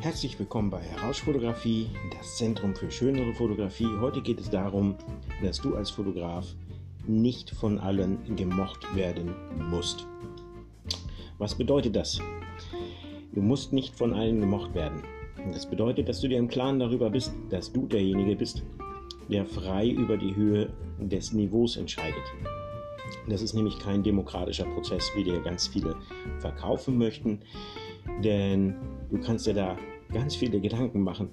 Herzlich willkommen bei Herausfotografie, das Zentrum für schönere Fotografie. Heute geht es darum, dass du als Fotograf nicht von allen gemocht werden musst. Was bedeutet das? Du musst nicht von allen gemocht werden. Das bedeutet, dass du dir im Klaren darüber bist, dass du derjenige bist, der frei über die Höhe des Niveaus entscheidet. Das ist nämlich kein demokratischer Prozess, wie dir ganz viele verkaufen möchten, denn du kannst dir da ganz viele Gedanken machen,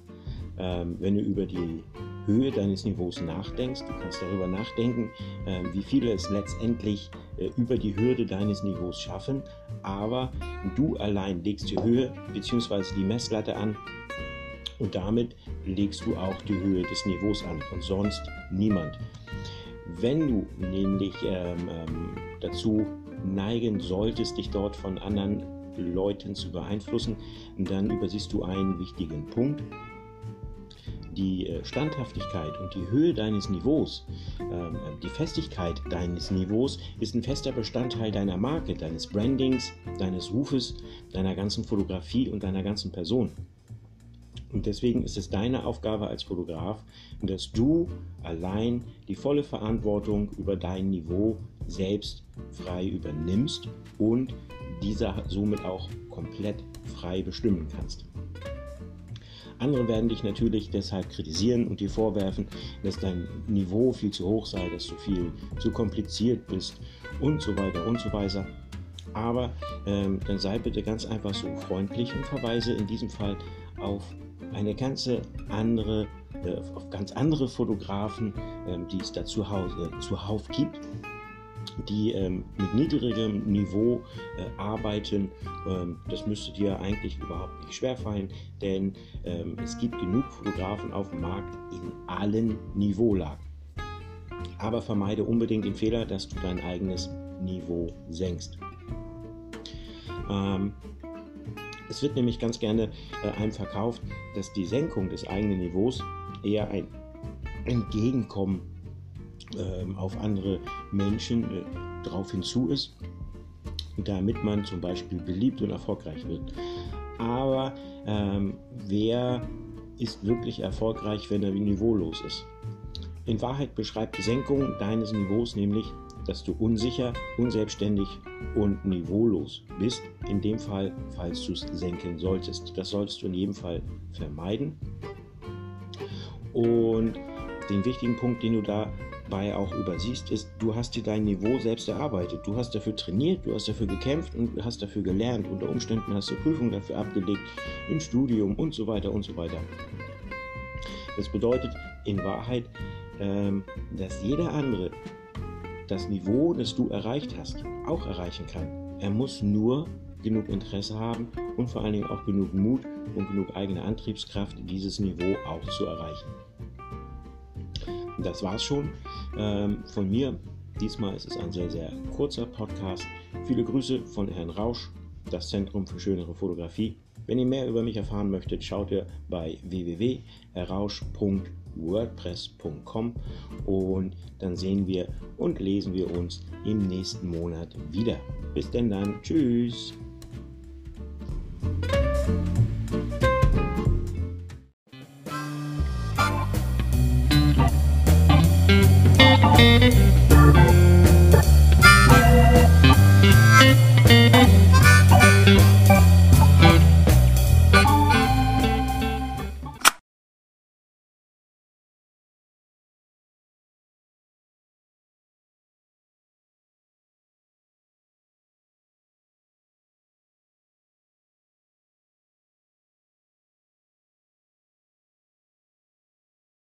ähm, wenn du über die Höhe deines Niveaus nachdenkst. Du kannst darüber nachdenken, äh, wie viele es letztendlich äh, über die Hürde deines Niveaus schaffen, aber du allein legst die Höhe bzw. die Messlatte an und damit legst du auch die Höhe des Niveaus an und sonst niemand. Wenn du nämlich ähm, ähm, dazu neigen solltest, dich dort von anderen Leuten zu beeinflussen, dann übersiehst du einen wichtigen Punkt. Die äh, Standhaftigkeit und die Höhe deines Niveaus, ähm, die Festigkeit deines Niveaus ist ein fester Bestandteil deiner Marke, deines Brandings, deines Rufes, deiner ganzen Fotografie und deiner ganzen Person. Und deswegen ist es deine Aufgabe als Fotograf, dass du allein die volle Verantwortung über dein Niveau selbst frei übernimmst und dieser somit auch komplett frei bestimmen kannst. Andere werden dich natürlich deshalb kritisieren und dir vorwerfen, dass dein Niveau viel zu hoch sei, dass du viel zu kompliziert bist und so weiter und so weiter. Aber ähm, dann sei bitte ganz einfach so freundlich und verweise in diesem Fall auf eine ganze andere, äh, auf ganz andere Fotografen, äh, die es da zuhauf, äh, zuhauf gibt die ähm, mit niedrigem Niveau äh, arbeiten. Ähm, das müsste dir eigentlich überhaupt nicht schwerfallen, denn ähm, es gibt genug Fotografen auf dem Markt in allen Niveaulagen. Aber vermeide unbedingt den Fehler, dass du dein eigenes Niveau senkst. Ähm, es wird nämlich ganz gerne äh, einem verkauft, dass die Senkung des eigenen Niveaus eher ein Entgegenkommen ähm, auf andere Menschen äh, darauf hinzu ist, damit man zum Beispiel beliebt und erfolgreich wird. Aber ähm, wer ist wirklich erfolgreich, wenn er niveaulos ist? In Wahrheit beschreibt die Senkung deines Niveaus nämlich, dass du unsicher, unselbstständig und niveaulos bist. In dem Fall, falls du es senken solltest. Das solltest du in jedem Fall vermeiden. Und den wichtigen Punkt, den du da dabei auch übersiehst, ist, du hast dir dein Niveau selbst erarbeitet. Du hast dafür trainiert, du hast dafür gekämpft und hast dafür gelernt. Unter Umständen hast du Prüfungen dafür abgelegt, im Studium und so weiter und so weiter. Das bedeutet in Wahrheit, dass jeder andere das Niveau, das du erreicht hast, auch erreichen kann. Er muss nur genug Interesse haben und vor allen Dingen auch genug Mut und genug eigene Antriebskraft, dieses Niveau auch zu erreichen. Das war's schon ähm, von mir. Diesmal ist es ein sehr, sehr kurzer Podcast. Viele Grüße von Herrn Rausch, das Zentrum für schönere Fotografie. Wenn ihr mehr über mich erfahren möchtet, schaut ihr bei www.herausch.wordpress.com und dann sehen wir und lesen wir uns im nächsten Monat wieder. Bis denn dann. Tschüss.